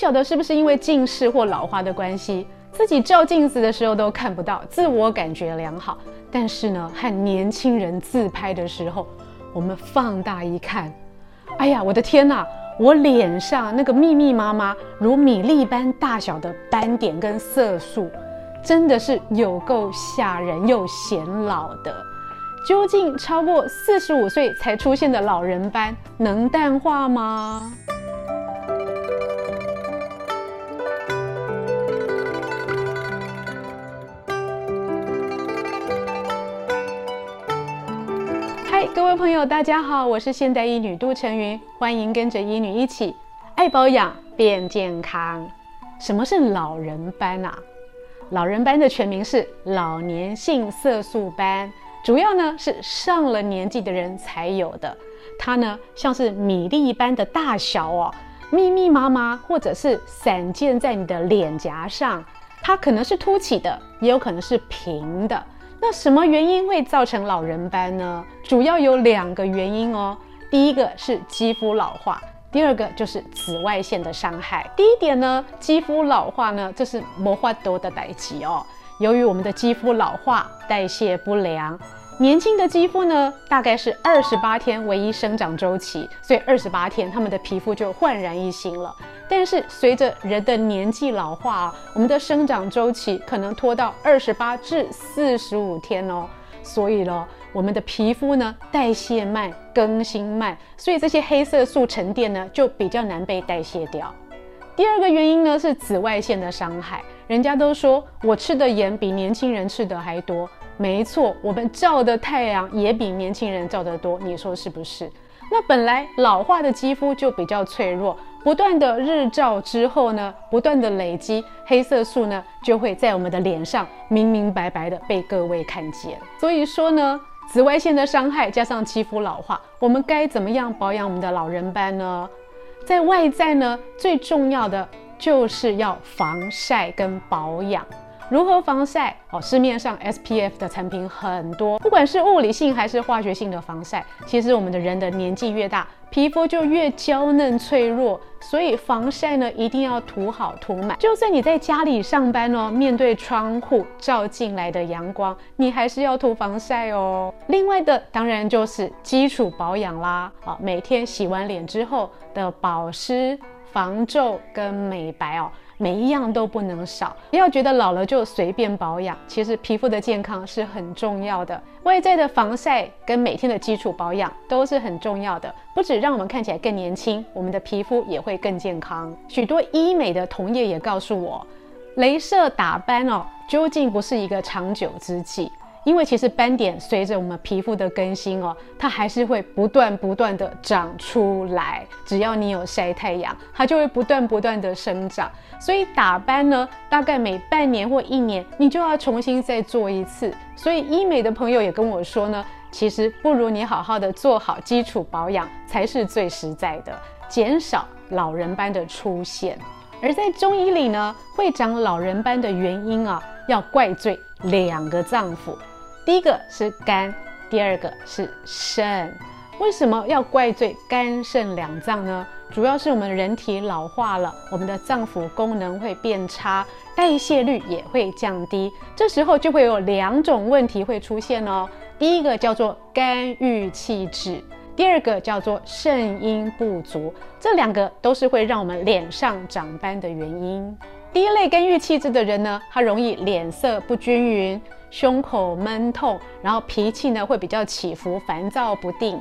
晓得是不是因为近视或老花的关系，自己照镜子的时候都看不到，自我感觉良好。但是呢，和年轻人自拍的时候，我们放大一看，哎呀，我的天哪！我脸上那个密密麻麻如米粒般大小的斑点跟色素，真的是有够吓人又显老的。究竟超过四十五岁才出现的老人斑能淡化吗？嗨，各位朋友，大家好，我是现代医女杜成云，欢迎跟着医女一起爱保养变健康。什么是老人斑啊？老人斑的全名是老年性色素斑，主要呢是上了年纪的人才有的。它呢像是米粒般的大小哦，密密麻麻，或者是散见在你的脸颊上。它可能是凸起的，也有可能是平的。那什么原因会造成老人斑呢？主要有两个原因哦。第一个是肌肤老化，第二个就是紫外线的伤害。第一点呢，肌肤老化呢，这是魔化多的代级哦。由于我们的肌肤老化，代谢不良。年轻的肌肤呢，大概是二十八天为一生长周期，所以二十八天他们的皮肤就焕然一新了。但是随着人的年纪老化啊，我们的生长周期可能拖到二十八至四十五天哦。所以呢，我们的皮肤呢，代谢慢，更新慢，所以这些黑色素沉淀呢就比较难被代谢掉。第二个原因呢是紫外线的伤害。人家都说我吃的盐比年轻人吃的还多。没错，我们照的太阳也比年轻人照得多，你说是不是？那本来老化的肌肤就比较脆弱，不断的日照之后呢，不断的累积黑色素呢，就会在我们的脸上明明白白的被各位看见。所以说呢，紫外线的伤害加上肌肤老化，我们该怎么样保养我们的老人斑呢？在外在呢，最重要的就是要防晒跟保养。如何防晒？哦，市面上 SPF 的产品很多，不管是物理性还是化学性的防晒。其实我们的人的年纪越大，皮肤就越娇嫩脆弱，所以防晒呢一定要涂好涂满。就算你在家里上班哦，面对窗户照进来的阳光，你还是要涂防晒哦。另外的当然就是基础保养啦，啊，每天洗完脸之后的保湿、防皱跟美白哦。每一样都不能少，不要觉得老了就随便保养。其实皮肤的健康是很重要的，外在的防晒跟每天的基础保养都是很重要的。不止让我们看起来更年轻，我们的皮肤也会更健康。许多医美的同业也告诉我，镭射打斑哦，究竟不是一个长久之计。因为其实斑点随着我们皮肤的更新哦，它还是会不断不断的长出来。只要你有晒太阳，它就会不断不断的生长。所以打斑呢，大概每半年或一年，你就要重新再做一次。所以医美的朋友也跟我说呢，其实不如你好好的做好基础保养才是最实在的，减少老人斑的出现。而在中医里呢，会长老人斑的原因啊，要怪罪两个脏腑。第一个是肝，第二个是肾。为什么要怪罪肝肾两脏呢？主要是我们人体老化了，我们的脏腑功能会变差，代谢率也会降低。这时候就会有两种问题会出现哦。第一个叫做肝郁气滞，第二个叫做肾阴不足。这两个都是会让我们脸上长斑的原因。第一类肝郁气滞的人呢，他容易脸色不均匀。胸口闷痛，然后脾气呢会比较起伏、烦躁不定。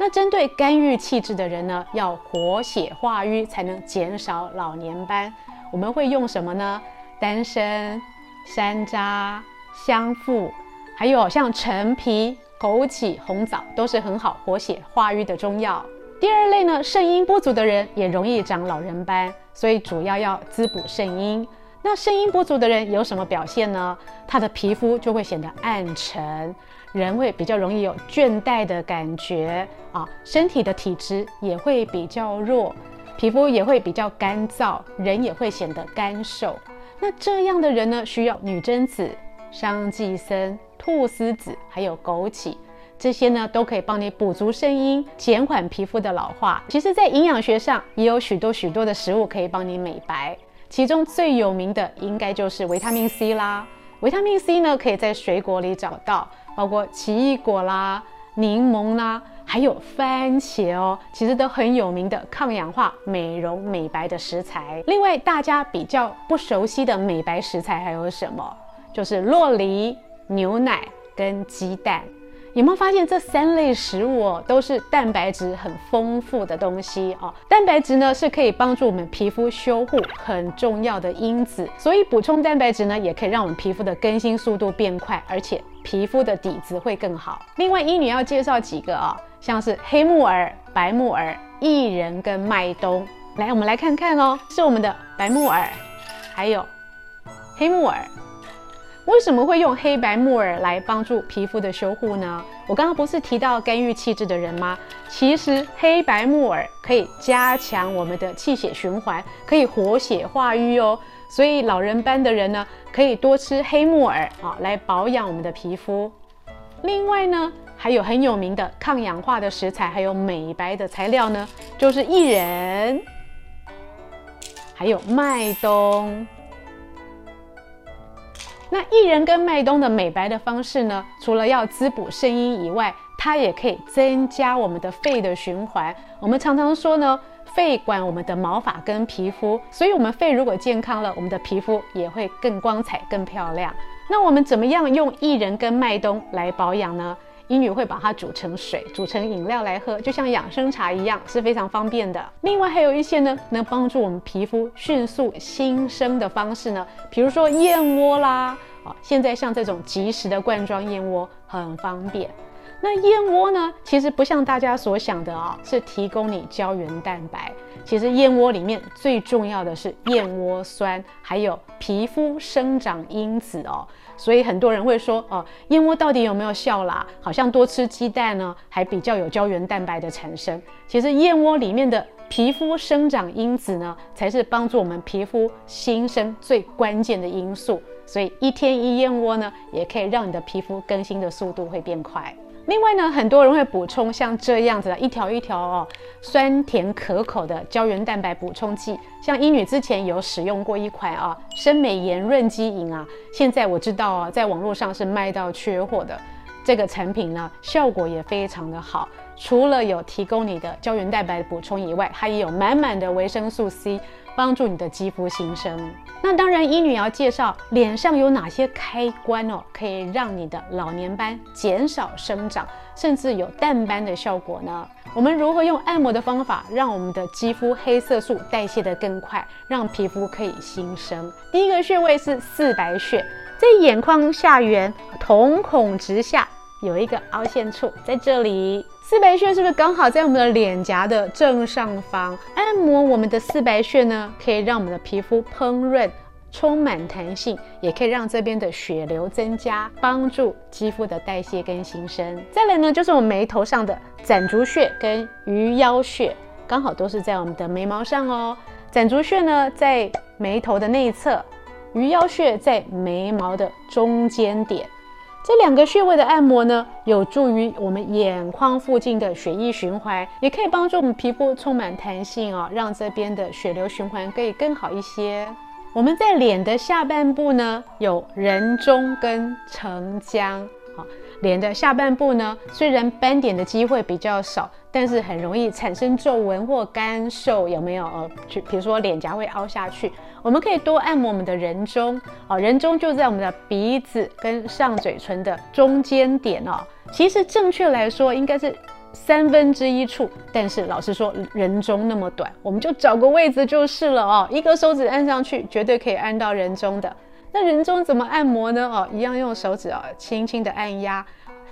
那针对肝郁气滞的人呢，要活血化瘀才能减少老年斑。我们会用什么呢？丹参、山楂、香附，还有像陈皮、枸杞、红枣，都是很好活血化瘀的中药。第二类呢，肾阴不足的人也容易长老人斑，所以主要要滋补肾阴。那肾阴不足的人有什么表现呢？他的皮肤就会显得暗沉，人会比较容易有倦怠的感觉啊，身体的体质也会比较弱，皮肤也会比较干燥，人也会显得干瘦。那这样的人呢，需要女贞子、桑寄生、菟丝子还有枸杞这些呢都可以帮你补足声音，减缓皮肤的老化。其实，在营养学上也有许多许多的食物可以帮你美白，其中最有名的应该就是维他命 C 啦。维他命 C 呢可以在水果里找到，包括奇异果啦、柠檬啦。还有番茄哦，其实都很有名的抗氧化、美容、美白的食材。另外，大家比较不熟悉的美白食材还有什么？就是洛梨、牛奶跟鸡蛋。有没有发现这三类食物哦，都是蛋白质很丰富的东西哦？蛋白质呢是可以帮助我们皮肤修护很重要的因子，所以补充蛋白质呢，也可以让我们皮肤的更新速度变快，而且皮肤的底子会更好。另外，医女要介绍几个啊、哦，像是黑木耳、白木耳、薏仁跟麦冬。来，我们来看看哦，是我们的白木耳，还有黑木耳。为什么会用黑白木耳来帮助皮肤的修护呢？我刚刚不是提到肝郁气滞的人吗？其实黑白木耳可以加强我们的气血循环，可以活血化瘀哦。所以老人斑的人呢，可以多吃黑木耳啊，来保养我们的皮肤。另外呢，还有很有名的抗氧化的食材，还有美白的材料呢，就是薏仁，还有麦冬。那薏仁跟麦冬的美白的方式呢，除了要滋补声音以外，它也可以增加我们的肺的循环。我们常常说呢，肺管我们的毛发跟皮肤，所以我们肺如果健康了，我们的皮肤也会更光彩、更漂亮。那我们怎么样用薏仁跟麦冬来保养呢？医女会把它煮成水，煮成饮料来喝，就像养生茶一样，是非常方便的。另外还有一些呢，能帮助我们皮肤迅速新生的方式呢，比如说燕窝啦，啊，现在像这种即食的罐装燕窝很方便。那燕窝呢，其实不像大家所想的啊，是提供你胶原蛋白。其实燕窝里面最重要的是燕窝酸，还有皮肤生长因子哦。所以很多人会说哦，燕窝到底有没有效啦？好像多吃鸡蛋呢，还比较有胶原蛋白的产生。其实燕窝里面的皮肤生长因子呢，才是帮助我们皮肤新生最关键的因素。所以一天一燕窝呢，也可以让你的皮肤更新的速度会变快。另外呢，很多人会补充像这样子的一条一条哦，酸甜可口的胶原蛋白补充剂。像医女之前有使用过一款啊，深美颜润肌饮啊，现在我知道啊，在网络上是卖到缺货的。这个产品呢，效果也非常的好，除了有提供你的胶原蛋白补充以外，它也有满满的维生素 C。帮助你的肌肤新生。那当然，医女要介绍脸上有哪些开关哦，可以让你的老年斑减少生长，甚至有淡斑的效果呢？我们如何用按摩的方法，让我们的肌肤黑色素代谢得更快，让皮肤可以新生？第一个穴位是四白穴，在眼眶下缘，瞳孔直下。有一个凹陷处在这里，四白穴是不是刚好在我们的脸颊的正上方？按摩我们的四白穴呢，可以让我们的皮肤烹润、充满弹性，也可以让这边的血流增加，帮助肌肤的代谢跟新生。再来呢，就是我们眉头上的攒竹穴跟鱼腰穴，刚好都是在我们的眉毛上哦。攒竹穴呢，在眉头的内侧，鱼腰穴在眉毛的中间点。这两个穴位的按摩呢，有助于我们眼眶附近的血液循环，也可以帮助我们皮肤充满弹性哦，让这边的血流循环可以更好一些。我们在脸的下半部呢，有人中跟承浆。好，脸的下半部呢，虽然斑点的机会比较少。但是很容易产生皱纹或干瘦，有没有？呃，就比如说脸颊会凹下去，我们可以多按摩我们的人中，哦，人中就在我们的鼻子跟上嘴唇的中间点哦。其实正确来说应该是三分之一处，但是老实说，人中那么短，我们就找个位置就是了哦，一个手指按上去，绝对可以按到人中的。那人中怎么按摩呢？哦，一样用手指啊，轻轻的按压，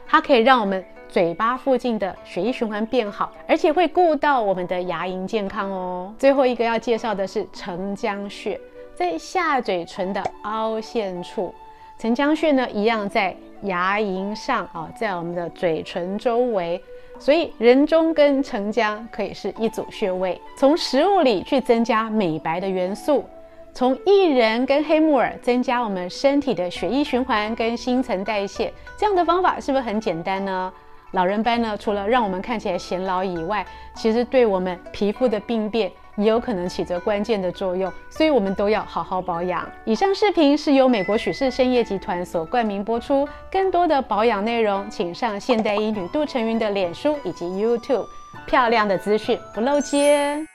它可以让我们。嘴巴附近的血液循环变好，而且会顾到我们的牙龈健康哦。最后一个要介绍的是承浆穴，在下嘴唇的凹陷处。承浆穴呢，一样在牙龈上啊，在我们的嘴唇周围。所以人中跟承浆可以是一组穴位。从食物里去增加美白的元素，从薏仁跟黑木耳增加我们身体的血液循环跟新陈代谢。这样的方法是不是很简单呢？老人斑呢，除了让我们看起来显老以外，其实对我们皮肤的病变也有可能起着关键的作用，所以我们都要好好保养。以上视频是由美国许氏参业集团所冠名播出，更多的保养内容，请上现代医女杜成云的脸书以及 YouTube，漂亮的资讯不漏接。